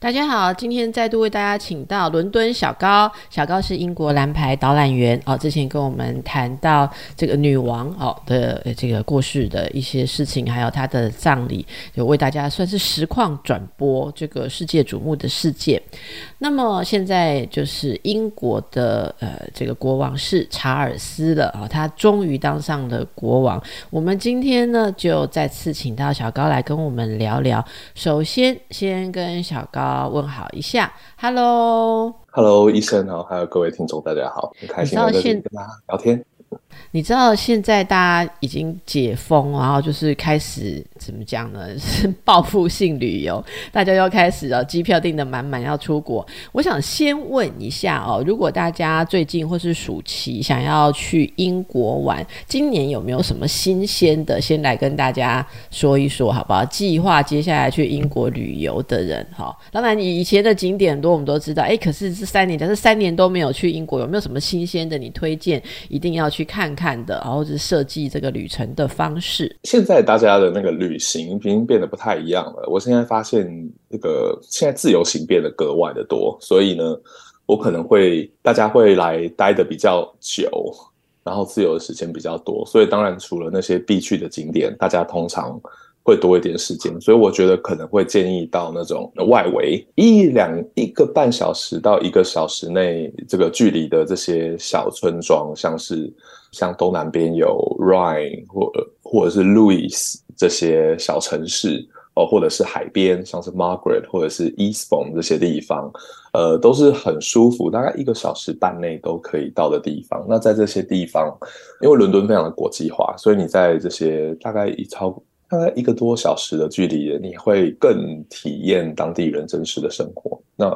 大家好，今天再度为大家请到伦敦小高，小高是英国蓝牌导览员哦。之前跟我们谈到这个女王哦的这个过世的一些事情，还有她的葬礼，有为大家算是实况转播这个世界瞩目的事件。那么现在就是英国的呃这个国王是查尔斯了啊，他终于当上了国王。我们今天呢就再次请到小高来跟我们聊聊。首先先跟小高问好一下，Hello，Hello，医生好，还有各位听众大家好，很开心在这里跟大家聊天。你知道现在大家已经解封，然后就是开始怎么讲呢？是报复性旅游，大家要开始啊，机票订的满满要出国。我想先问一下哦，如果大家最近或是暑期想要去英国玩，今年有没有什么新鲜的？先来跟大家说一说，好不好？计划接下来去英国旅游的人，哈，当然你以前的景点多，我们都知道，哎，可是这三年，但是三年都没有去英国，有没有什么新鲜的？你推荐一定要去去看。看的，然后是设计这个旅程的方式。现在大家的那个旅行已经变得不太一样了。我现在发现，这个现在自由行变得格外的多，所以呢，我可能会大家会来待的比较久，然后自由的时间比较多。所以当然，除了那些必去的景点，大家通常。会多一点时间，所以我觉得可能会建议到那种外围一两一个半小时到一个小时内这个距离的这些小村庄，像是像东南边有 Ryan 或或者是 Louis 这些小城市哦，或者是海边，像是 Margaret 或者是 Eastbourne 这些地方，呃，都是很舒服，大概一个小时半内都可以到的地方。那在这些地方，因为伦敦非常的国际化，所以你在这些大概一超。大概一个多小时的距离，你会更体验当地人真实的生活。那，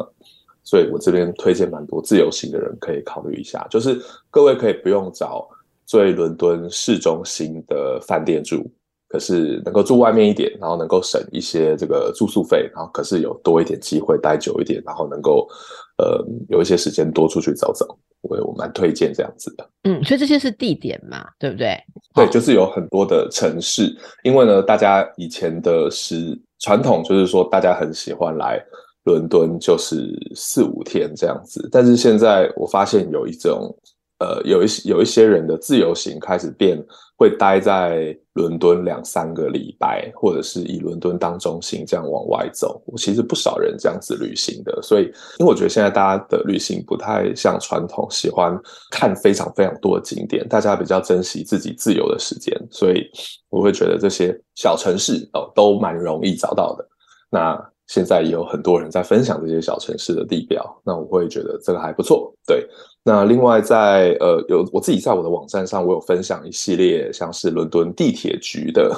所以我这边推荐蛮多自由行的人可以考虑一下，就是各位可以不用找最伦敦市中心的饭店住。可是能够住外面一点，然后能够省一些这个住宿费，然后可是有多一点机会待久一点，然后能够呃有一些时间多出去走走，我我蛮推荐这样子的。嗯，所以这些是地点嘛，对不对？对，就是有很多的城市，因为呢，大家以前的是传统，就是说大家很喜欢来伦敦，就是四五天这样子。但是现在我发现有一种。呃，有一有一些人的自由行开始变，会待在伦敦两三个礼拜，或者是以伦敦当中心这样往外走。我其实不少人这样子旅行的，所以因为我觉得现在大家的旅行不太像传统，喜欢看非常非常多的景点，大家比较珍惜自己自由的时间，所以我会觉得这些小城市哦都蛮容易找到的。那现在也有很多人在分享这些小城市的地标，那我会觉得这个还不错。对，那另外在呃有我自己在我的网站上，我有分享一系列像是伦敦地铁局的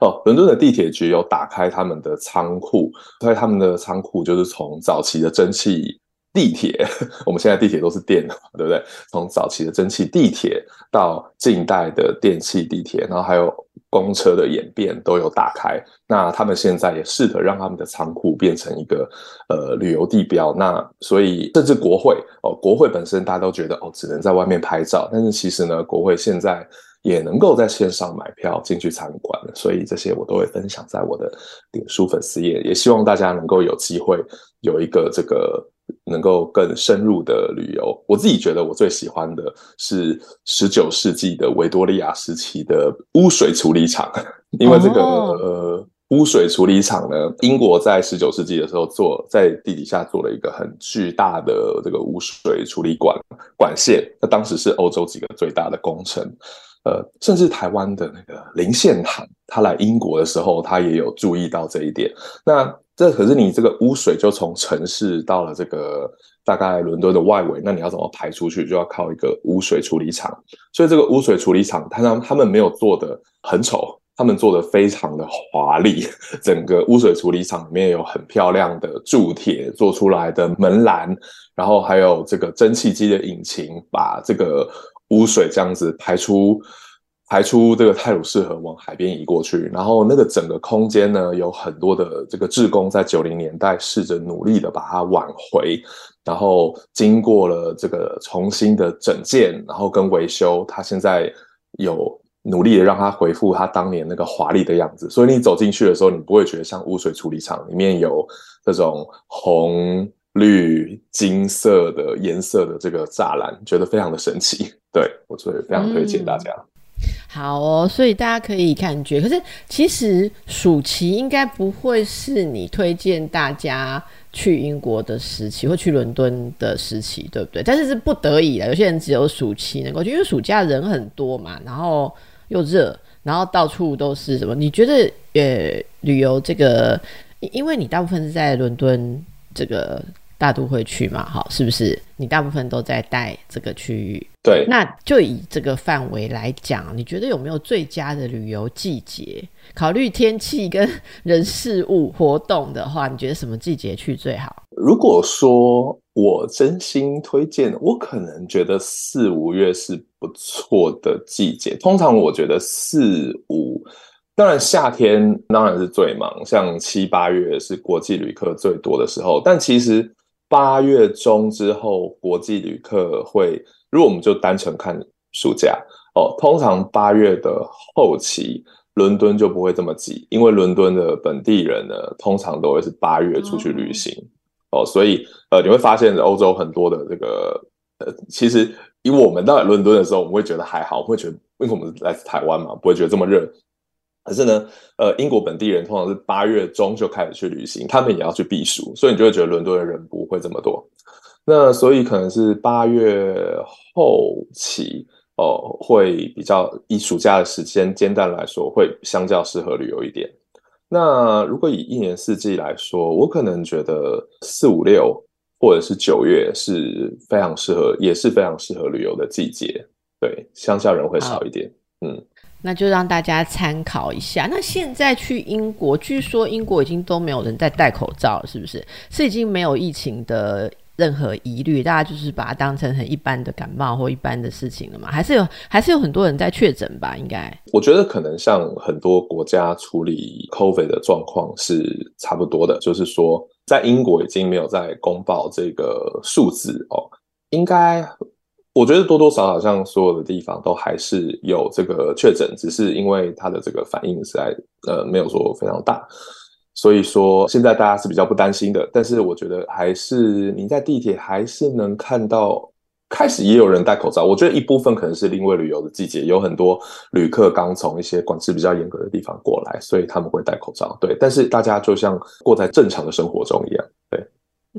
哦，伦敦的地铁局有打开他们的仓库，在他们的仓库就是从早期的蒸汽地铁，我们现在地铁都是电的，对不对？从早期的蒸汽地铁到近代的电气地铁，然后还有。公车的演变都有打开，那他们现在也试着让他们的仓库变成一个呃旅游地标。那所以甚至国会哦，国会本身大家都觉得哦，只能在外面拍照，但是其实呢，国会现在也能够在线上买票进去参观所以这些我都会分享在我的脸书粉丝页，也希望大家能够有机会有一个这个。能够更深入的旅游，我自己觉得我最喜欢的是十九世纪的维多利亚时期的污水处理厂，因为这个呃污水处理厂呢，英国在十九世纪的时候做在地底下做了一个很巨大的这个污水处理管管线，那当时是欧洲几个最大的工程，呃，甚至台湾的那个林献堂，他来英国的时候，他也有注意到这一点，那。这可是你这个污水就从城市到了这个大概伦敦的外围，那你要怎么排出去，就要靠一个污水处理厂。所以这个污水处理厂，他他们没有做的很丑，他们做的非常的华丽。整个污水处理厂里面有很漂亮的铸铁做出来的门栏，然后还有这个蒸汽机的引擎，把这个污水这样子排出。排出这个泰鲁士河往海边移过去，然后那个整个空间呢，有很多的这个志工在九零年代试着努力的把它挽回。然后经过了这个重新的整建，然后跟维修，它现在有努力的让它恢复它当年那个华丽的样子。所以你走进去的时候，你不会觉得像污水处理厂里面有这种红、绿、金色的颜色的这个栅栏，觉得非常的神奇。对我所以非常推荐大家。好哦，所以大家可以感觉，可是其实暑期应该不会是你推荐大家去英国的时期，或去伦敦的时期，对不对？但是是不得已的，有些人只有暑期能够去，因为暑假人很多嘛，然后又热，然后到处都是什么？你觉得呃，旅游这个，因为你大部分是在伦敦这个。大都会去嘛？好，是不是？你大部分都在带这个区域。对，那就以这个范围来讲，你觉得有没有最佳的旅游季节？考虑天气跟人事物活动的话，你觉得什么季节去最好？如果说我真心推荐，我可能觉得四五月是不错的季节。通常我觉得四五，当然夏天当然是最忙，像七八月是国际旅客最多的时候，但其实。八月中之后，国际旅客会，如果我们就单纯看暑假哦，通常八月的后期，伦敦就不会这么挤，因为伦敦的本地人呢，通常都会是八月出去旅行哦，所以呃，你会发现欧洲很多的这个呃，其实以我们到伦敦的时候，我们会觉得还好，会觉得因为我们来自台湾嘛，不会觉得这么热。可是呢，呃，英国本地人通常是八月中就开始去旅行，他们也要去避暑，所以你就会觉得伦敦的人不会这么多。那所以可能是八月后期哦，会比较以暑假的时间间段来说，会相较适合旅游一点。那如果以一年四季来说，我可能觉得四五六或者是九月是非常适合，也是非常适合旅游的季节。对，乡下人会少一点，嗯。那就让大家参考一下。那现在去英国，据说英国已经都没有人在戴口罩，是不是？是已经没有疫情的任何疑虑，大家就是把它当成很一般的感冒或一般的事情了嘛？还是有，还是有很多人在确诊吧？应该，我觉得可能像很多国家处理 COVID 的状况是差不多的，就是说在英国已经没有在公报这个数字哦，应该。我觉得多多少少像所有的地方都还是有这个确诊，只是因为它的这个反应实在呃没有说非常大，所以说现在大家是比较不担心的。但是我觉得还是你在地铁还是能看到，开始也有人戴口罩。我觉得一部分可能是因为旅游的季节，有很多旅客刚从一些管制比较严格的地方过来，所以他们会戴口罩。对，但是大家就像过在正常的生活中一样，对。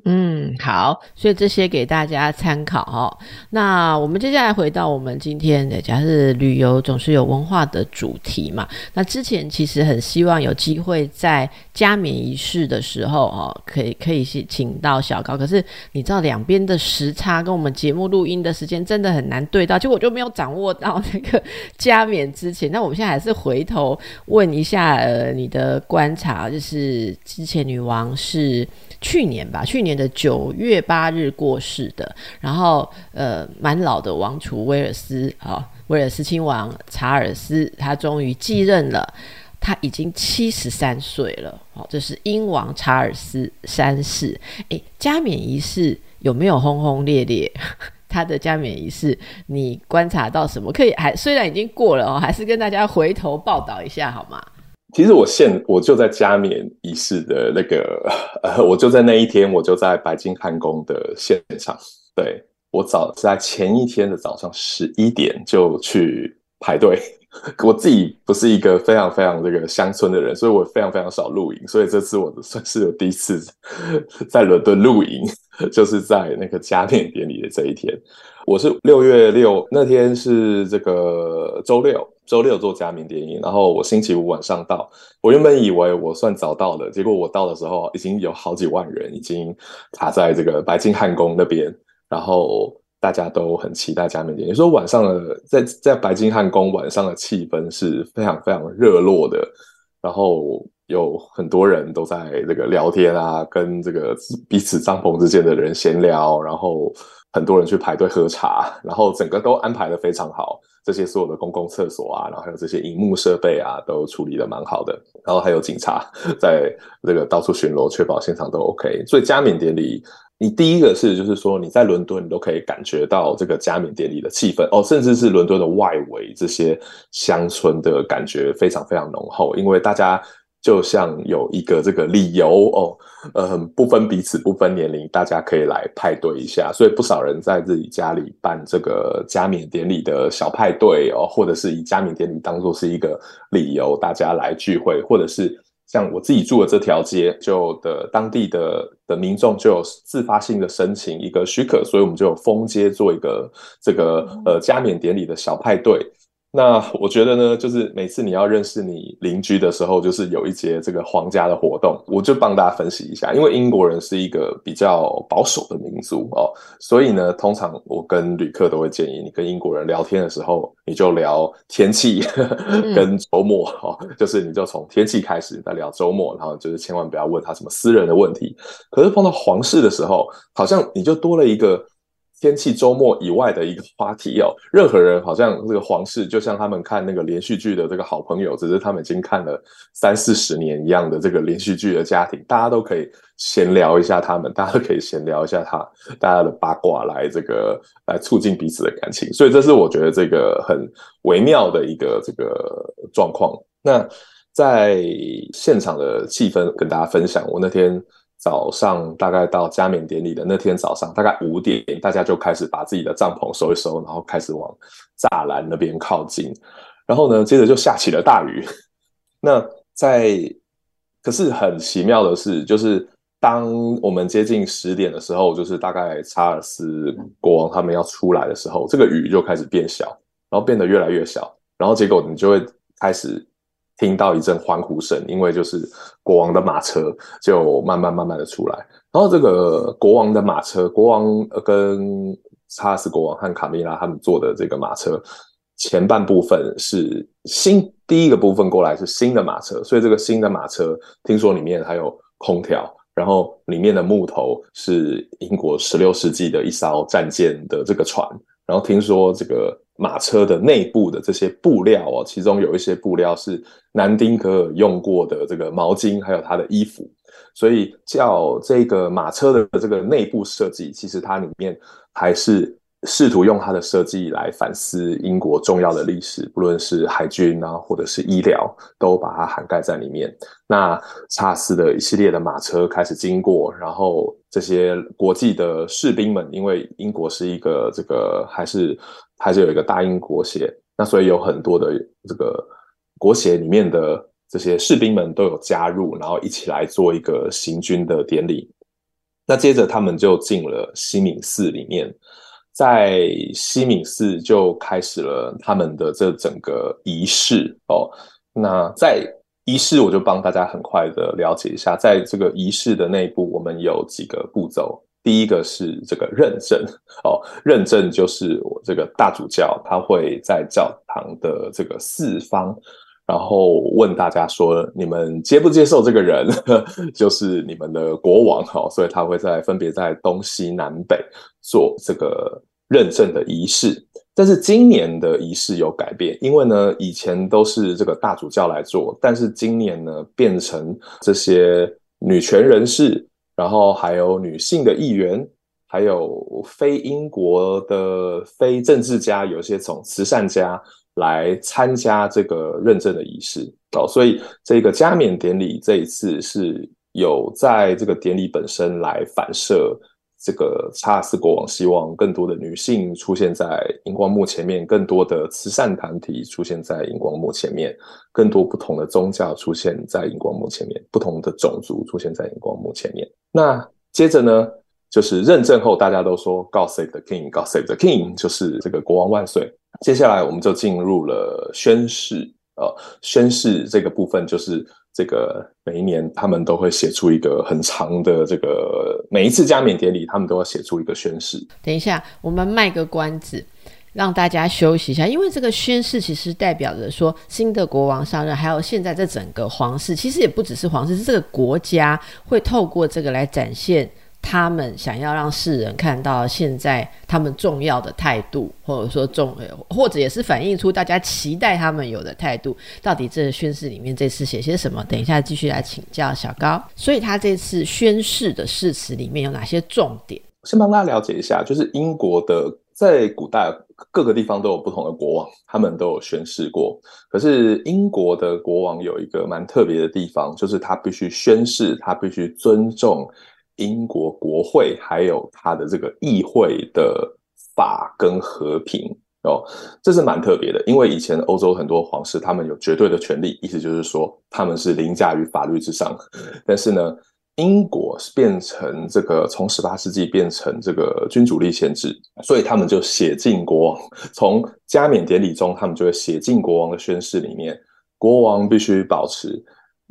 嗯，好，所以这些给大家参考哦。那我们接下来回到我们今天的，假设旅游总是有文化的主题嘛。那之前其实很希望有机会在加冕仪式的时候哦，可以可以请请到小高。可是你知道两边的时差跟我们节目录音的时间真的很难对到，结果我就没有掌握到那个 加冕之前。那我们现在还是回头问一下，呃，你的观察，就是之前女王是。去年吧，去去年的九月八日过世的，然后呃，蛮老的王储威尔斯啊，威尔斯亲王查尔斯，他终于继任了，他已经七十三岁了，哦，这是英王查尔斯三世。诶，加冕仪式有没有轰轰烈烈？他的加冕仪式你观察到什么？可以还虽然已经过了哦，还是跟大家回头报道一下好吗？其实我现我就在加冕仪式的那个，呃，我就在那一天，我就在白金汉宫的现场。对我早在前一天的早上十一点就去排队。我自己不是一个非常非常这个乡村的人，所以我非常非常少露营。所以这次我算是有第一次 在伦敦露营，就是在那个加冕典礼的这一天。我是六月六那天是这个周六，周六做加冕典礼，然后我星期五晚上到。我原本以为我算早到的，结果我到的时候已经有好几万人已经卡在这个白金汉宫那边，然后大家都很期待加冕典礼。说晚上的在在白金汉宫晚上的气氛是非常非常热络的，然后有很多人都在这个聊天啊，跟这个彼此帐篷之间的人闲聊，然后。很多人去排队喝茶，然后整个都安排的非常好。这些所有的公共厕所啊，然后还有这些荧幕设备啊，都处理的蛮好的。然后还有警察 在这个到处巡逻，确保现场都 OK。所以加冕典礼，你第一个是，就是说你在伦敦，你都可以感觉到这个加冕典礼的气氛哦，甚至是伦敦的外围这些乡村的感觉非常非常浓厚，因为大家就像有一个这个理由哦，呃，不分彼此，不分年龄，大家可以来派对一下，所以不少人在自己家里办这个加冕典礼的小派对哦，或者是以加冕典礼当做是一个理由，大家来聚会，或者是。像我自己住的这条街，就的当地的的民众就有自发性的申请一个许可，所以我们就有封街做一个这个呃加冕典礼的小派对。那我觉得呢，就是每次你要认识你邻居的时候，就是有一节这个皇家的活动，我就帮大家分析一下。因为英国人是一个比较保守的民族哦，所以呢，通常我跟旅客都会建议，你跟英国人聊天的时候，你就聊天气 跟周末哦，就是你就从天气开始再聊周末，然后就是千万不要问他什么私人的问题。可是碰到皇室的时候，好像你就多了一个。天气周末以外的一个话题哦，任何人好像这个皇室就像他们看那个连续剧的这个好朋友，只是他们已经看了三四十年一样的这个连续剧的家庭，大家都可以闲聊一下他们，大家都可以闲聊一下他大家的八卦来这个来促进彼此的感情，所以这是我觉得这个很微妙的一个这个状况。那在现场的气氛跟大家分享，我那天。早上大概到加冕典礼的那天早上，大概五点，大家就开始把自己的帐篷收一收，然后开始往栅栏那边靠近。然后呢，接着就下起了大雨。那在可是很奇妙的是，就是当我们接近十点的时候，就是大概查尔斯国王他们要出来的时候，这个雨就开始变小，然后变得越来越小，然后结果你就会开始。听到一阵欢呼声，因为就是国王的马车就慢慢慢慢的出来，然后这个国王的马车，国王呃跟查尔斯国王和卡米拉他们坐的这个马车前半部分是新，第一个部分过来是新的马车，所以这个新的马车听说里面还有空调，然后里面的木头是英国十六世纪的一艘战舰的这个船，然后听说这个。马车的内部的这些布料哦，其中有一些布料是南丁格尔用过的这个毛巾，还有他的衣服，所以叫这个马车的这个内部设计，其实它里面还是试图用它的设计来反思英国重要的历史，不论是海军啊，或者是医疗，都把它涵盖在里面。那查尔斯的一系列的马车开始经过，然后这些国际的士兵们，因为英国是一个这个还是。还是有一个大英国协，那所以有很多的这个国协里面的这些士兵们都有加入，然后一起来做一个行军的典礼。那接着他们就进了西敏寺里面，在西敏寺就开始了他们的这整个仪式哦。那在仪式，我就帮大家很快的了解一下，在这个仪式的内部，我们有几个步骤。第一个是这个认证 哦，认证就是我这个大主教他会在教堂的这个四方，然后问大家说你们接不接受这个人，就是你们的国王哈，所以他会在分别在东西南北做这个认证的仪式。但是今年的仪式有改变，因为呢以前都是这个大主教来做，但是今年呢变成这些女权人士。然后还有女性的议员，还有非英国的非政治家，有些从慈善家来参加这个认证的仪式哦。所以这个加冕典礼这一次是有在这个典礼本身来反射这个查尔斯国王希望更多的女性出现在荧光幕前面，更多的慈善团体出现在荧光幕前面，更多不同的宗教出现在荧光幕前面，不同的种族出现在荧光幕前面。那接着呢，就是认证后，大家都说 “God save the King, God save the King”，就是这个国王万岁。接下来我们就进入了宣誓，呃，宣誓这个部分就是这个每一年他们都会写出一个很长的这个每一次加冕典礼，他们都要写出一个宣誓。等一下，我们卖个关子。让大家休息一下，因为这个宣誓其实代表着说新的国王上任，还有现在这整个皇室，其实也不只是皇室，是这个国家会透过这个来展现他们想要让世人看到现在他们重要的态度，或者说重，或者也是反映出大家期待他们有的态度。到底这宣誓里面这次写些什么？等一下继续来请教小高。所以他这次宣誓的誓词里面有哪些重点？先帮大家了解一下，就是英国的在古代各个地方都有不同的国王，他们都有宣誓过。可是英国的国王有一个蛮特别的地方，就是他必须宣誓，他必须尊重。英国国会还有他的这个议会的法跟和平哦，这是蛮特别的。因为以前欧洲很多皇室他们有绝对的权利，意思就是说他们是凌驾于法律之上。但是呢，英国是变成这个从十八世纪变成这个君主立宪制，所以他们就写进国王从加冕典礼中，他们就会写进国王的宣誓里面，国王必须保持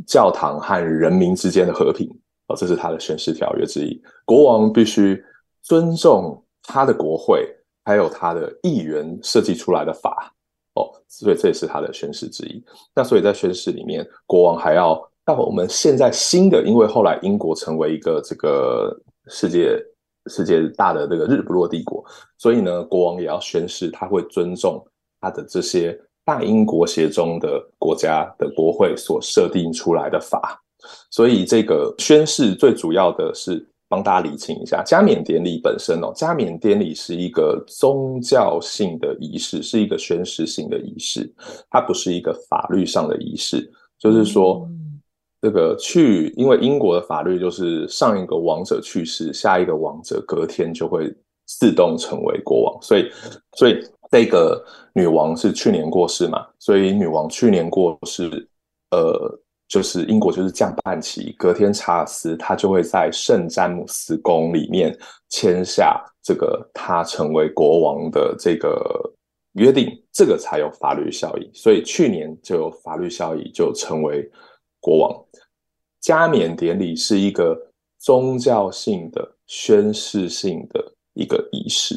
教堂和人民之间的和平。哦，这是他的宣誓条约之一。国王必须尊重他的国会，还有他的议员设计出来的法。哦，所以这也是他的宣誓之一。那所以在宣誓里面，国王还要到我们现在新的，因为后来英国成为一个这个世界世界大的这个日不落帝国，所以呢，国王也要宣誓，他会尊重他的这些大英国协中的国家的国会所设定出来的法。所以这个宣誓最主要的是帮大家理清一下，加冕典礼本身哦，加冕典礼是一个宗教性的仪式，是一个宣誓性的仪式，它不是一个法律上的仪式。就是说，这个去，因为英国的法律就是上一个王者去世，下一个王者隔天就会自动成为国王，所以，所以这个女王是去年过世嘛，所以女王去年过世，呃。就是英国就是降半旗，隔天查尔斯他就会在圣詹姆斯宫里面签下这个他成为国王的这个约定，这个才有法律效益。所以去年就有法律效益，就成为国王。加冕典礼是一个宗教性的宣誓性的一个仪式，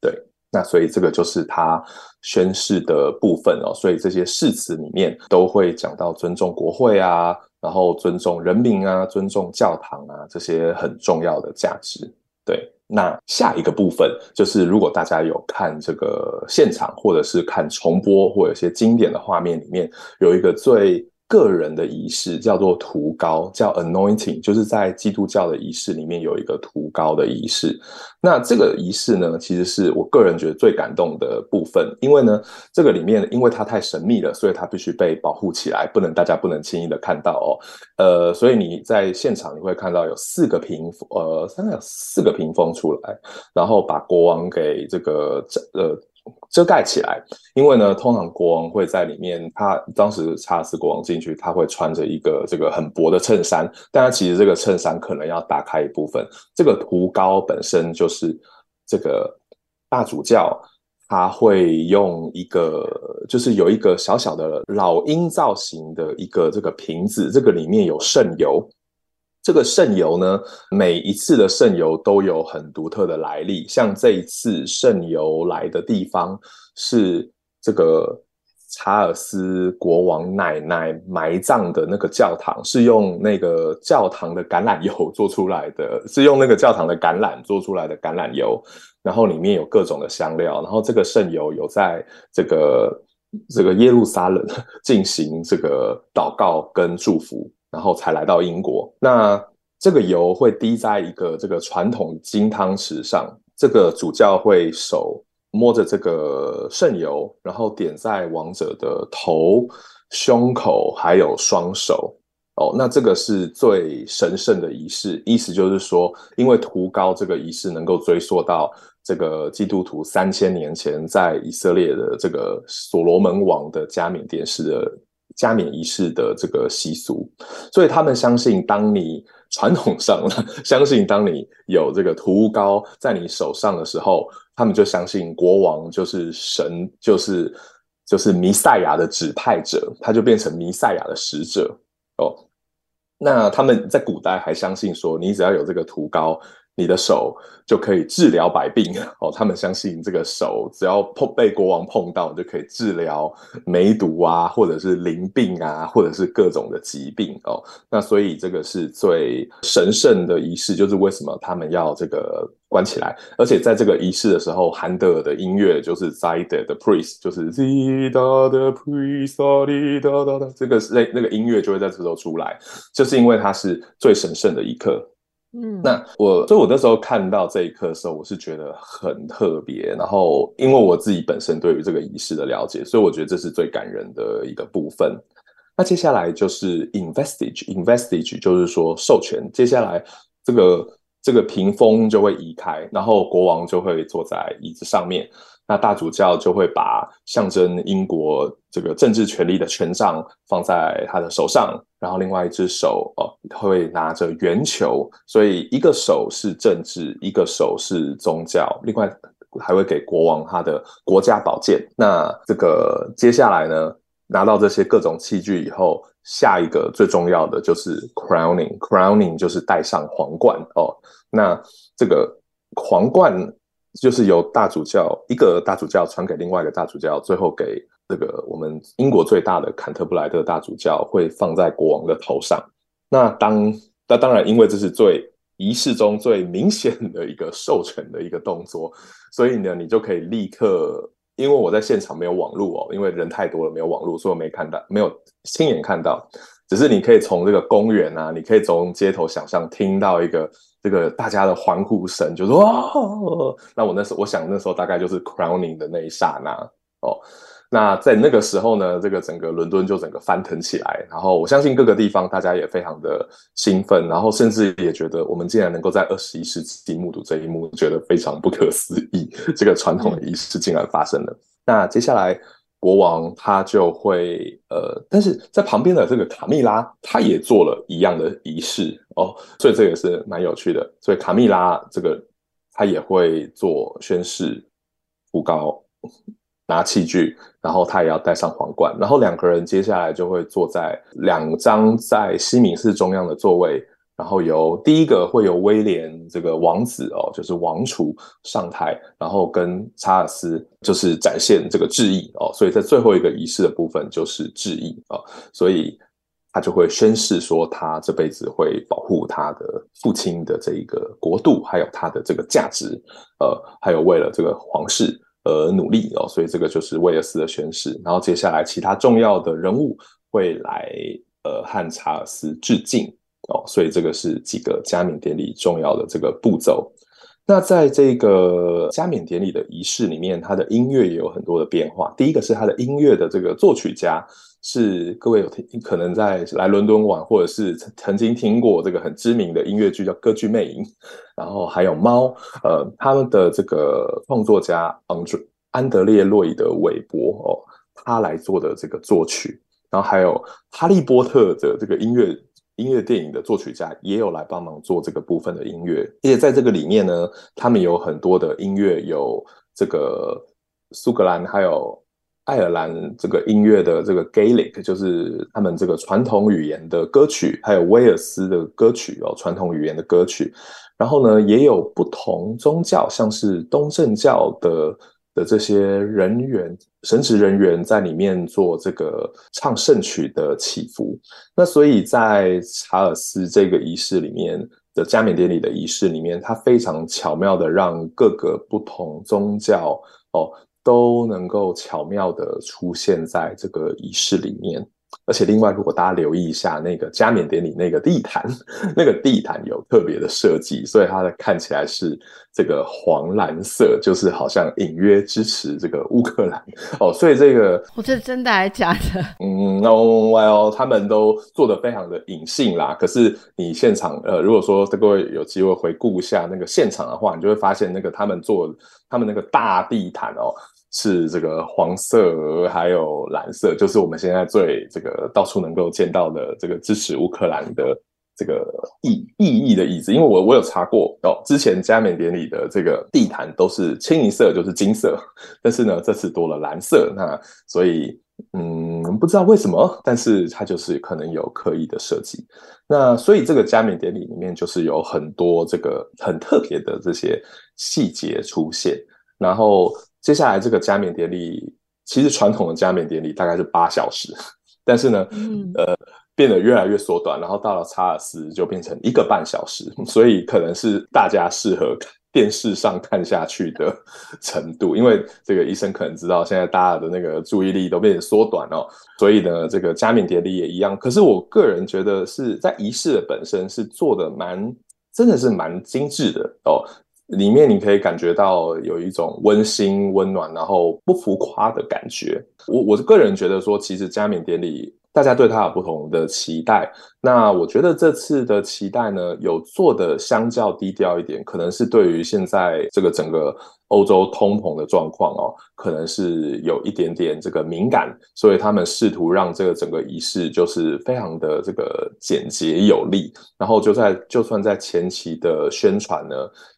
对。那所以这个就是他宣誓的部分哦，所以这些誓词里面都会讲到尊重国会啊，然后尊重人民啊，尊重教堂啊这些很重要的价值。对，那下一个部分就是如果大家有看这个现场，或者是看重播，或有些经典的画面里面有一个最。个人的仪式叫做涂膏，叫 anointing，就是在基督教的仪式里面有一个涂膏的仪式。那这个仪式呢，其实是我个人觉得最感动的部分，因为呢，这个里面因为它太神秘了，所以它必须被保护起来，不能大家不能轻易的看到哦。呃，所以你在现场你会看到有四个屏，呃，三个四个屏风出来，然后把国王给这个呃。遮盖起来，因为呢，通常国王会在里面。他当时查尔斯国王进去，他会穿着一个这个很薄的衬衫，但他其实这个衬衫可能要打开一部分。这个涂膏本身就是这个大主教，他会用一个，就是有一个小小的老鹰造型的一个这个瓶子，这个里面有圣油。这个圣油呢，每一次的圣油都有很独特的来历。像这一次圣油来的地方是这个查尔斯国王奶奶埋葬的那个教堂，是用那个教堂的橄榄油做出来的，是用那个教堂的橄榄做出来的橄榄油，然后里面有各种的香料，然后这个圣油有在这个这个耶路撒冷进行这个祷告跟祝福。然后才来到英国。那这个油会滴在一个这个传统金汤匙上，这个主教会手摸着这个圣油，然后点在王者的头、胸口还有双手。哦，那这个是最神圣的仪式，意思就是说，因为涂膏这个仪式能够追溯到这个基督徒三千年前在以色列的这个所罗门王的加冕殿式的。加冕仪式的这个习俗，所以他们相信，当你传统上了相信，当你有这个涂膏在你手上的时候，他们就相信国王就是神，就是就是弥赛亚的指派者，他就变成弥赛亚的使者哦。那他们在古代还相信说，你只要有这个涂膏，你的手就可以治疗百病哦。他们相信这个手只要碰被国王碰到，就可以治疗梅毒啊，或者是淋病啊，或者是各种的疾病哦。那所以这个是最神圣的仪式，就是为什么他们要这个关起来？而且在这个仪式的时候，韩德尔的音乐就是 Zide 的 Priest，就是 Zida 的 Priest，哒哒哒，这个那那个音乐就会在这时候出来，就是因为它是最神圣的一刻。嗯，那我所以，我那时候看到这一刻的时候，我是觉得很特别。然后，因为我自己本身对于这个仪式的了解，所以我觉得这是最感人的一个部分。那接下来就是 investage，investage 就是说授权。接下来这个这个屏风就会移开，然后国王就会坐在椅子上面。那大主教就会把象征英国这个政治权力的权杖放在他的手上，然后另外一只手哦会拿着圆球，所以一个手是政治，一个手是宗教，另外还会给国王他的国家宝剑。那这个接下来呢，拿到这些各种器具以后，下一个最重要的就是 crowning，crowning 就是戴上皇冠哦。那这个皇冠。就是由大主教一个大主教传给另外一个大主教，最后给这个我们英国最大的坎特布莱特大主教会放在国王的头上。那当那当然，因为这是最仪式中最明显的一个授权的一个动作，所以呢，你就可以立刻，因为我在现场没有网络哦，因为人太多了没有网络，所以我没看到，没有亲眼看到，只是你可以从这个公园啊，你可以从街头想象听到一个。这个大家的欢呼声，就说哇！那我那时候，我想那时候大概就是 crowning 的那一刹那哦。那在那个时候呢，这个整个伦敦就整个翻腾起来，然后我相信各个地方大家也非常的兴奋，然后甚至也觉得我们竟然能够在二十一世纪目睹这一幕，觉得非常不可思议。这个传统的仪式竟然发生了。那接下来。国王他就会呃，但是在旁边的这个卡蜜拉，他也做了一样的仪式哦，所以这也是蛮有趣的。所以卡蜜拉这个他也会做宣誓、步高、拿器具，然后他也要戴上皇冠，然后两个人接下来就会坐在两张在西敏寺中央的座位。然后由第一个会由威廉这个王子哦，就是王储上台，然后跟查尔斯就是展现这个致意哦，所以在最后一个仪式的部分就是致意啊，所以他就会宣誓说他这辈子会保护他的父亲的这一个国度，还有他的这个价值，呃，还有为了这个皇室而努力哦，所以这个就是威尔斯的宣誓。然后接下来其他重要的人物会来呃和查尔斯致敬。哦，所以这个是几个加冕典礼重要的这个步骤。那在这个加冕典礼的仪式里面，它的音乐也有很多的变化。第一个是它的音乐的这个作曲家是各位有听，可能在来伦敦玩，或者是曾经听过这个很知名的音乐剧叫《歌剧魅影》，然后还有猫，呃，他们的这个创作家安德安德烈洛伊德韦伯哦，他来做的这个作曲，然后还有《哈利波特》的这个音乐。音乐电影的作曲家也有来帮忙做这个部分的音乐，而且在这个里面呢，他们有很多的音乐，有这个苏格兰还有爱尔兰这个音乐的这个 Gaelic，就是他们这个传统语言的歌曲，还有威尔斯的歌曲哦，传统语言的歌曲。然后呢，也有不同宗教，像是东正教的。的这些人员、神职人员在里面做这个唱圣曲的祈福，那所以在查尔斯这个仪式里面的加冕典礼的仪式里面，他非常巧妙的让各个不同宗教哦都能够巧妙的出现在这个仪式里面。而且另外，如果大家留意一下那个加冕典礼那个地毯，那个地毯有特别的设计，所以它的看起来是这个黄蓝色，就是好像隐约支持这个乌克兰哦。所以这个，我这是真的还是假的？嗯，那哦，他们都做的非常的隐性啦。可是你现场呃，如果说各位有机会回顾一下那个现场的话，你就会发现那个他们做他们那个大地毯哦。是这个黄色，还有蓝色，就是我们现在最这个到处能够见到的这个支持乌克兰的这个意意义的意思。因为我我有查过哦，之前加冕典礼的这个地毯都是清一色，就是金色，但是呢这次多了蓝色，那所以嗯，不知道为什么，但是它就是可能有刻意的设计。那所以这个加冕典礼里面就是有很多这个很特别的这些细节出现。然后接下来这个加冕典礼，其实传统的加冕典礼大概是八小时，但是呢，呃，变得越来越缩短。然后到了查尔斯就变成一个半小时，所以可能是大家适合。电视上看下去的程度，因为这个医生可能知道现在大家的那个注意力都变得缩短哦，所以呢，这个加冕典礼也一样。可是我个人觉得是在仪式的本身是做的蛮，真的是蛮精致的哦。里面你可以感觉到有一种温馨、温暖，然后不浮夸的感觉。我我个人觉得说，其实加冕典礼。大家对它有不同的期待，那我觉得这次的期待呢，有做的相较低调一点，可能是对于现在这个整个欧洲通膨的状况哦，可能是有一点点这个敏感，所以他们试图让这个整个仪式就是非常的这个简洁有力，然后就在就算在前期的宣传呢，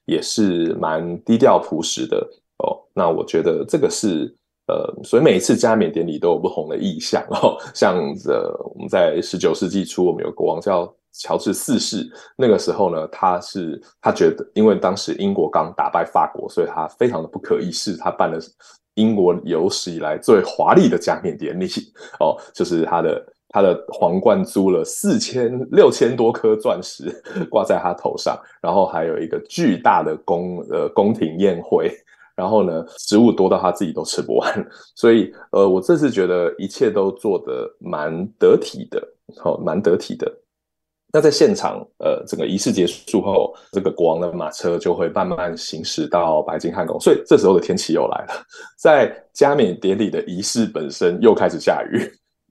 也是蛮低调朴实的哦，那我觉得这个是。呃，所以每一次加冕典礼都有不同的意象哦。像呃，我们在十九世纪初，我们有国王叫乔治四世，那个时候呢，他是他觉得，因为当时英国刚打败法国，所以他非常的不可一世，他办了英国有史以来最华丽的加冕典礼哦，就是他的他的皇冠租了四千六千多颗钻石挂在他头上，然后还有一个巨大的宫呃宫廷宴会。然后呢，食物多到他自己都吃不完，所以呃，我这次觉得一切都做得蛮得体的，好，蛮得体的。那在现场，呃，整个仪式结束后，这个国王的马车就会慢慢行驶到白金汉宫，所以这时候的天气又来了，在加冕典礼的仪式本身又开始下雨，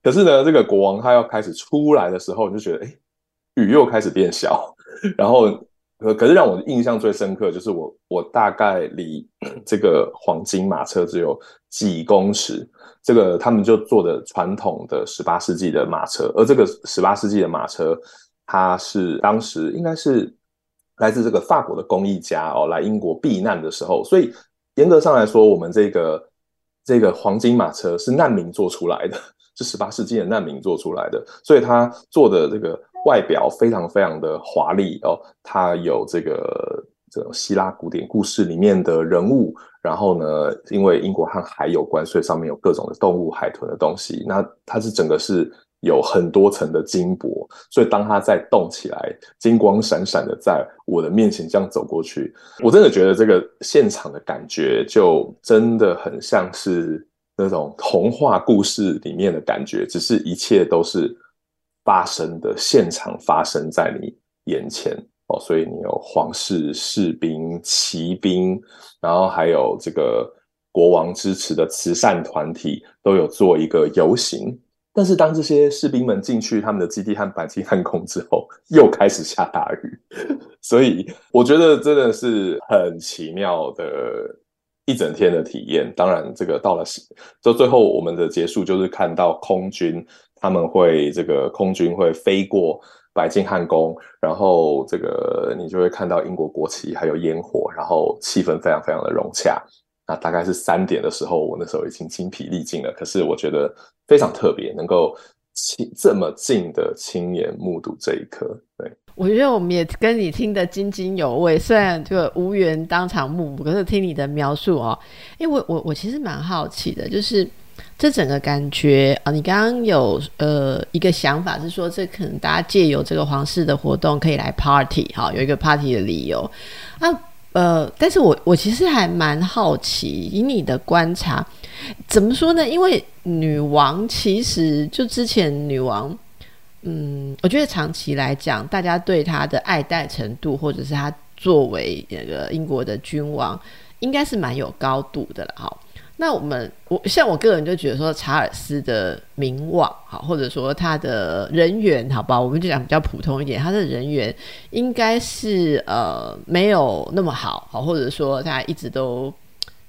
可是呢，这个国王他要开始出来的时候，你就觉得，哎，雨又开始变小，然后。可可是让我印象最深刻，就是我我大概离这个黄金马车只有几公尺，这个他们就坐的传统的十八世纪的马车，而这个十八世纪的马车，它是当时应该是来自这个法国的工艺家哦，来英国避难的时候，所以严格上来说，我们这个这个黄金马车是难民做出来的，是十八世纪的难民做出来的，所以他做的这个。外表非常非常的华丽哦，它有这个这种希腊古典故事里面的人物，然后呢，因为英国和海有关，所以上面有各种的动物、海豚的东西。那它是整个是有很多层的金箔，所以当它在动起来，金光闪闪的在我的面前这样走过去，我真的觉得这个现场的感觉就真的很像是那种童话故事里面的感觉，只是一切都是。发生的现场发生在你眼前哦，所以你有皇室士兵、骑兵，然后还有这个国王支持的慈善团体都有做一个游行。但是当这些士兵们进去他们的基地和白金汉宫之后，又开始下大雨，所以我觉得真的是很奇妙的一整天的体验。当然，这个到了就最后我们的结束就是看到空军。他们会这个空军会飞过白金汉宫，然后这个你就会看到英国国旗还有烟火，然后气氛非常非常的融洽。那大概是三点的时候，我那时候已经精疲力尽了，可是我觉得非常特别，能够亲这么近的亲眼目睹这一刻。对，我觉得我们也跟你听得津津有味，虽然就无缘当场目，可是听你的描述哦，因为我我我其实蛮好奇的，就是。这整个感觉啊，你刚刚有呃一个想法是说，这可能大家借由这个皇室的活动可以来 party 哈，有一个 party 的理由啊呃，但是我我其实还蛮好奇，以你的观察，怎么说呢？因为女王其实就之前女王，嗯，我觉得长期来讲，大家对她的爱戴程度，或者是她作为那个英国的君王，应该是蛮有高度的了哈。那我们我像我个人就觉得说查尔斯的名望好，或者说他的人缘好吧，我们就讲比较普通一点，他的人缘应该是呃没有那么好，好或者说他一直都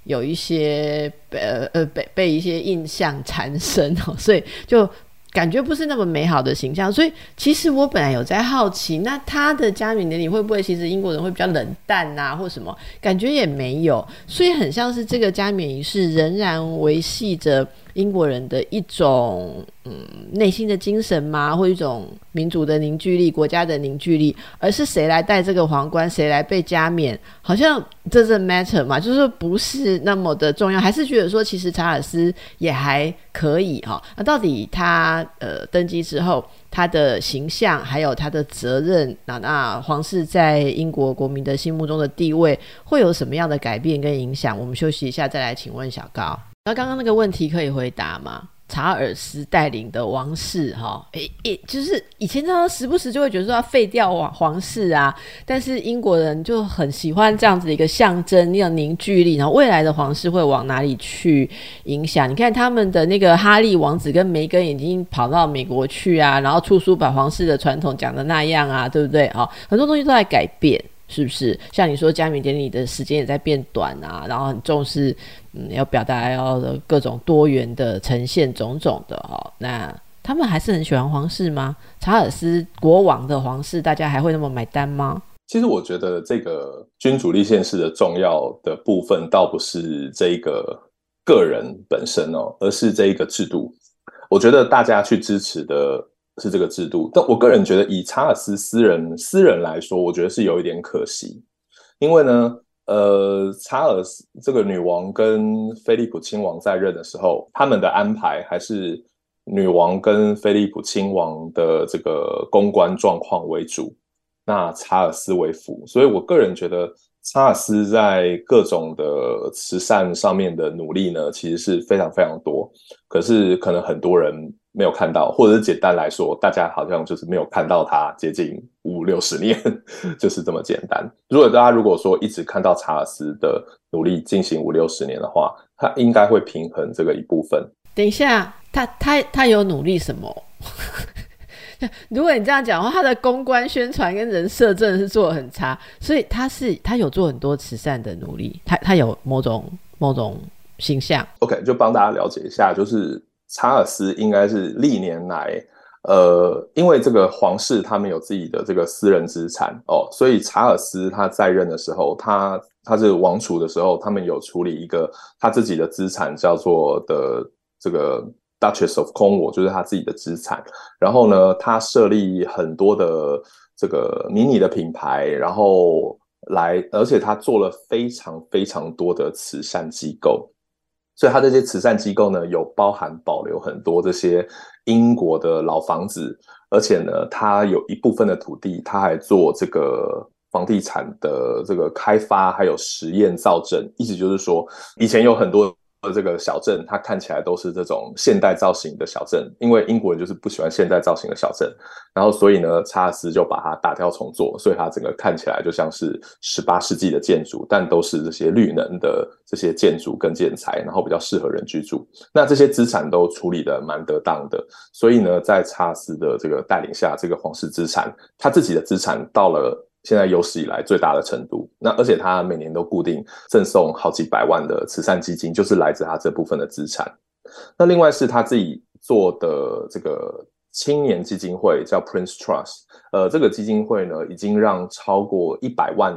有一些呃呃被被一些印象缠身哦，所以就。感觉不是那么美好的形象，所以其实我本来有在好奇，那他的加冕典礼会不会其实英国人会比较冷淡啊，或什么？感觉也没有，所以很像是这个加冕仪式仍然维系着英国人的一种嗯内心的精神吗？或一种民族的凝聚力、国家的凝聚力？而是谁来戴这个皇冠，谁来被加冕，好像这是 matter 嘛？就是不是那么的重要，还是觉得说其实查尔斯也还可以哈？那到底他呃登基之后？他的形象，还有他的责任，那那皇室在英国国民的心目中的地位会有什么样的改变跟影响？我们休息一下，再来请问小高。那刚刚那个问题可以回答吗？查尔斯带领的王室，哈，诶诶，就是以前常常，时不时就会觉得说要废掉皇皇室啊，但是英国人就很喜欢这样子的一个象征，那种凝聚力，然后未来的皇室会往哪里去影响？你看他们的那个哈利王子跟梅根已经跑到美国去啊，然后出书把皇室的传统讲的那样啊，对不对？哦，很多东西都在改变。是不是像你说，加冕典礼的时间也在变短啊？然后很重视，嗯，要表达要各种多元的呈现，种种的哈。那他们还是很喜欢皇室吗？查尔斯国王的皇室，大家还会那么买单吗？其实我觉得这个君主立宪式的重要的部分，倒不是这个个人本身哦，而是这一个制度。我觉得大家去支持的。是这个制度，但我个人觉得，以查尔斯私人私人来说，我觉得是有一点可惜，因为呢，呃，查尔斯这个女王跟菲利普亲王在任的时候，他们的安排还是女王跟菲利普亲王的这个公关状况为主，那查尔斯为辅，所以我个人觉得查尔斯在各种的慈善上面的努力呢，其实是非常非常多，可是可能很多人。没有看到，或者是简单来说，大家好像就是没有看到他接近五六十年，就是这么简单。如果大家如果说一直看到查尔斯的努力进行五六十年的话，他应该会平衡这个一部分。等一下，他他他有努力什么？如果你这样讲的话，他的公关宣传跟人设真的是做的很差，所以他是他有做很多慈善的努力，他他有某种某种形象。OK，就帮大家了解一下，就是。查尔斯应该是历年来，呃，因为这个皇室他们有自己的这个私人资产哦，所以查尔斯他在任的时候，他他是王储的时候，他们有处理一个他自己的资产，叫做的这个 Duchess of Cornwall，就是他自己的资产。然后呢，他设立很多的这个迷你的品牌，然后来，而且他做了非常非常多的慈善机构。所以，他这些慈善机构呢，有包含保留很多这些英国的老房子，而且呢，他有一部分的土地，他还做这个房地产的这个开发，还有实验造镇。意思就是说，以前有很多。这个小镇，它看起来都是这种现代造型的小镇，因为英国人就是不喜欢现代造型的小镇，然后所以呢，查尔斯就把它打掉重做，所以它整个看起来就像是十八世纪的建筑，但都是这些绿能的这些建筑跟建材，然后比较适合人居住。那这些资产都处理的蛮得当的，所以呢，在查尔斯的这个带领下，这个皇室资产，他自己的资产到了。现在有史以来最大的程度，那而且他每年都固定赠送好几百万的慈善基金，就是来自他这部分的资产。那另外是他自己做的这个青年基金会，叫 Prince Trust。呃，这个基金会呢，已经让超过一百万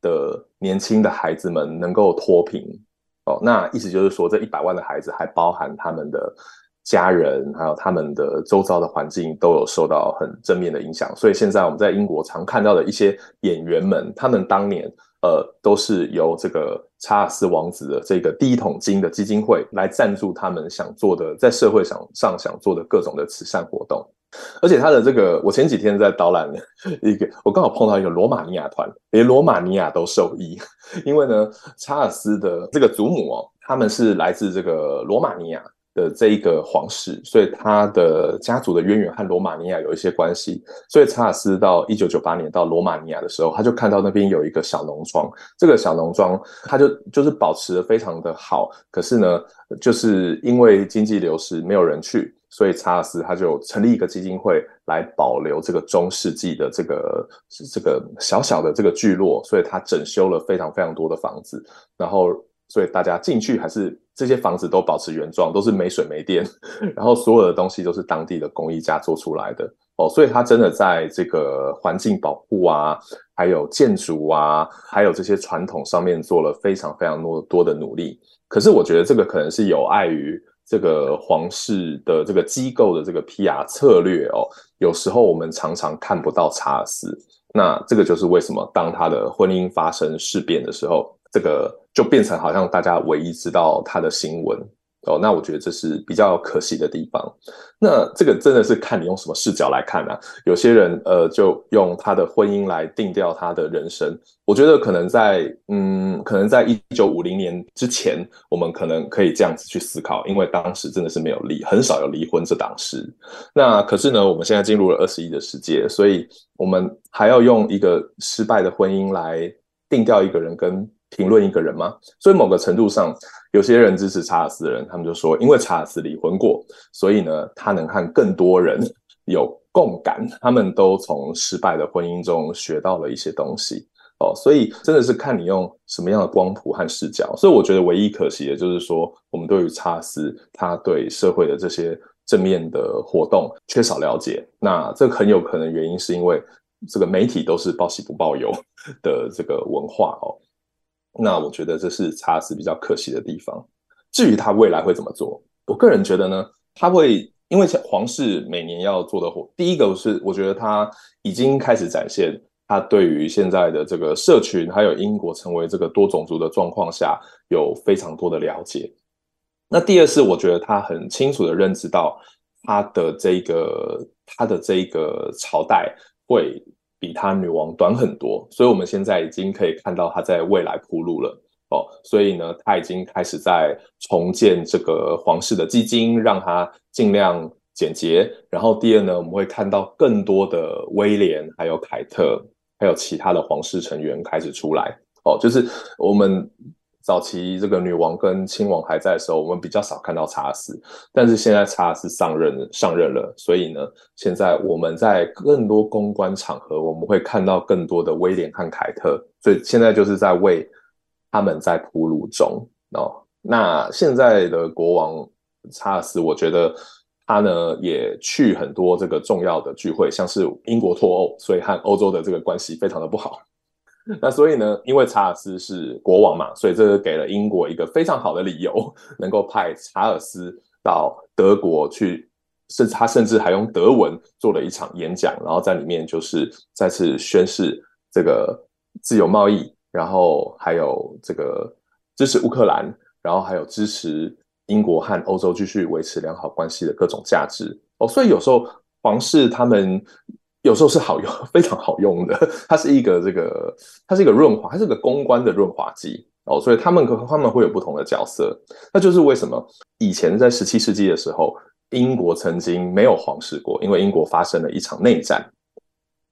的年轻的孩子们能够脱贫。哦，那意思就是说，这一百万的孩子还包含他们的。家人还有他们的周遭的环境都有受到很正面的影响，所以现在我们在英国常看到的一些演员们，他们当年呃都是由这个查尔斯王子的这个第一桶金的基金会来赞助他们想做的在社会上上想做的各种的慈善活动，而且他的这个我前几天在导览一个，我刚好碰到一个罗马尼亚团，连罗马尼亚都受益，因为呢查尔斯的这个祖母哦，他们是来自这个罗马尼亚。的这一个皇室，所以他的家族的渊源和罗马尼亚有一些关系。所以查尔斯到一九九八年到罗马尼亚的时候，他就看到那边有一个小农庄，这个小农庄他就就是保持的非常的好。可是呢，就是因为经济流失，没有人去，所以查尔斯他就成立一个基金会来保留这个中世纪的这个这个小小的这个聚落，所以他整修了非常非常多的房子，然后。所以大家进去还是这些房子都保持原状，都是没水没电，然后所有的东西都是当地的工艺家做出来的哦。所以他真的在这个环境保护啊，还有建筑啊，还有这些传统上面做了非常非常多多的努力。可是我觉得这个可能是有碍于这个皇室的这个机构的这个 PR 策略哦，有时候我们常常看不到查尔斯。那这个就是为什么当他的婚姻发生事变的时候，这个就变成好像大家唯一知道他的新闻。哦，那我觉得这是比较可惜的地方。那这个真的是看你用什么视角来看啊。有些人呃，就用他的婚姻来定调他的人生。我觉得可能在嗯，可能在一九五零年之前，我们可能可以这样子去思考，因为当时真的是没有离，很少有离婚这档事。那可是呢，我们现在进入了二十一的世界，所以我们还要用一个失败的婚姻来定调一个人跟。评论一个人吗？所以某个程度上，有些人支持查尔斯的人，他们就说，因为查尔斯离婚过，所以呢，他能和更多人有共感，他们都从失败的婚姻中学到了一些东西哦。所以真的是看你用什么样的光谱和视角。所以我觉得唯一可惜的就是说，我们对于查尔斯他对社会的这些正面的活动缺少了解。那这很有可能原因是因为这个媒体都是报喜不报忧的这个文化哦。那我觉得这是查尔斯比较可惜的地方。至于他未来会怎么做，我个人觉得呢，他会因为皇室每年要做的活，第一个是我觉得他已经开始展现他对于现在的这个社群，还有英国成为这个多种族的状况下有非常多的了解。那第二是我觉得他很清楚的认知到他的这个他的这个朝代会。比他女王短很多，所以我们现在已经可以看到他在未来铺路了哦。所以呢，他已经开始在重建这个皇室的基金，让他尽量简洁。然后第二呢，我们会看到更多的威廉、还有凯特，还有其他的皇室成员开始出来哦。就是我们。早期这个女王跟亲王还在的时候，我们比较少看到查尔斯，但是现在查尔斯上任上任了，所以呢，现在我们在更多公关场合，我们会看到更多的威廉和凯特，所以现在就是在为他们在铺路中哦。那现在的国王查尔斯，我觉得他呢也去很多这个重要的聚会，像是英国脱欧，所以和欧洲的这个关系非常的不好。那所以呢，因为查尔斯是国王嘛，所以这个给了英国一个非常好的理由，能够派查尔斯到德国去，甚至他甚至还用德文做了一场演讲，然后在里面就是再次宣誓这个自由贸易，然后还有这个支持乌克兰，然后还有支持英国和欧洲继续维持良好关系的各种价值哦。所以有时候皇室他们。有时候是好用，非常好用的。它是一个这个，它是一个润滑，它是个公关的润滑剂哦。所以他们可他们会有不同的角色。那就是为什么以前在十七世纪的时候，英国曾经没有皇室过，因为英国发生了一场内战。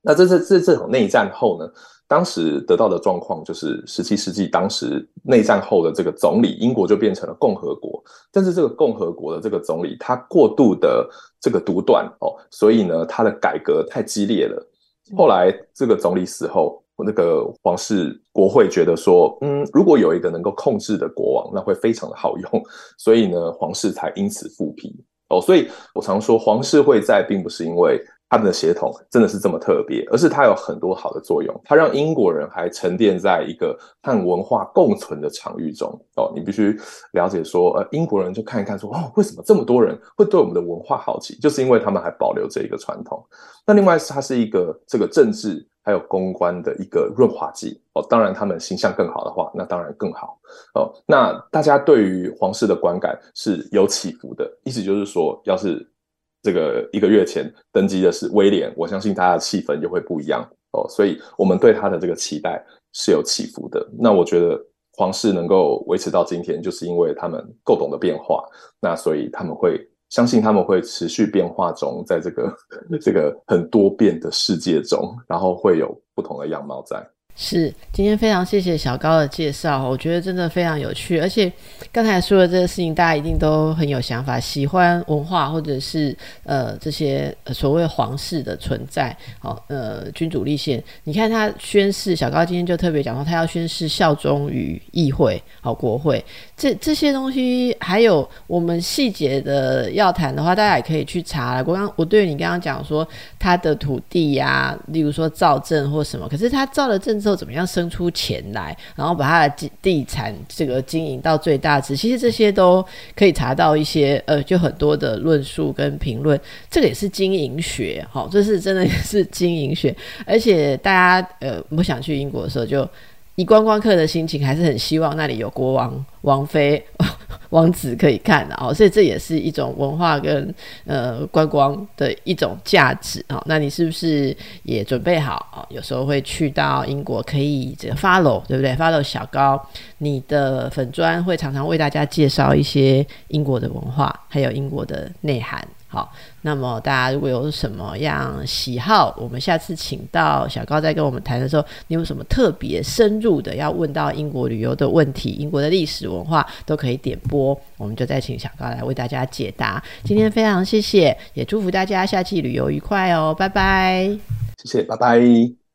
那这这这这场内战后呢？当时得到的状况就是，十七世纪当时内战后的这个总理，英国就变成了共和国。但是这个共和国的这个总理，他过度的这个独断哦，所以呢，他的改革太激烈了。后来这个总理死后，那个皇室国会觉得说，嗯，如果有一个能够控制的国王，那会非常的好用。所以呢，皇室才因此复辟哦。所以我常说，皇室会在，并不是因为。他们的协同真的是这么特别，而是它有很多好的作用。它让英国人还沉淀在一个和文化共存的场域中。哦，你必须了解说，呃，英国人就看一看说，哦，为什么这么多人会对我们的文化好奇？就是因为他们还保留这一个传统。那另外是它是一个这个政治还有公关的一个润滑剂。哦，当然他们形象更好的话，那当然更好。哦，那大家对于皇室的观感是有起伏的。意思就是说，要是这个一个月前登基的是威廉，我相信大家的气氛就会不一样哦，所以我们对他的这个期待是有起伏的。那我觉得皇室能够维持到今天，就是因为他们够懂得变化，那所以他们会相信他们会持续变化中，在这个 这个很多变的世界中，然后会有不同的样貌在。是，今天非常谢谢小高的介绍，我觉得真的非常有趣，而且刚才说的这个事情，大家一定都很有想法，喜欢文化或者是呃这些所谓皇室的存在，好，呃君主立宪。你看他宣誓，小高今天就特别讲说，他要宣誓效忠于议会，好国会。这这些东西，还有我们细节的要谈的话，大家也可以去查了。我刚我对你刚刚讲说他的土地呀，例如说造镇或什么，可是他造的镇之怎么样生出钱来，然后把他的地产这个经营到最大值，其实这些都可以查到一些呃，就很多的论述跟评论。这个也是经营学，好，这是真的是经营学。而且大家呃我想去英国的时候，就以观光客的心情，还是很希望那里有国王、王妃。王子可以看的哦，所以这也是一种文化跟呃观光的一种价值哦。那你是不是也准备好啊？有时候会去到英国，可以这个 follow 对不对？follow 小高，你的粉砖会常常为大家介绍一些英国的文化，还有英国的内涵。好，那么大家如果有什么样喜好，我们下次请到小高再跟我们谈的时候，你有什么特别深入的要问到英国旅游的问题，英国的历史文化都可以点播，我们就再请小高来为大家解答。今天非常谢谢，也祝福大家下期旅游愉快哦，拜拜，谢谢，拜拜。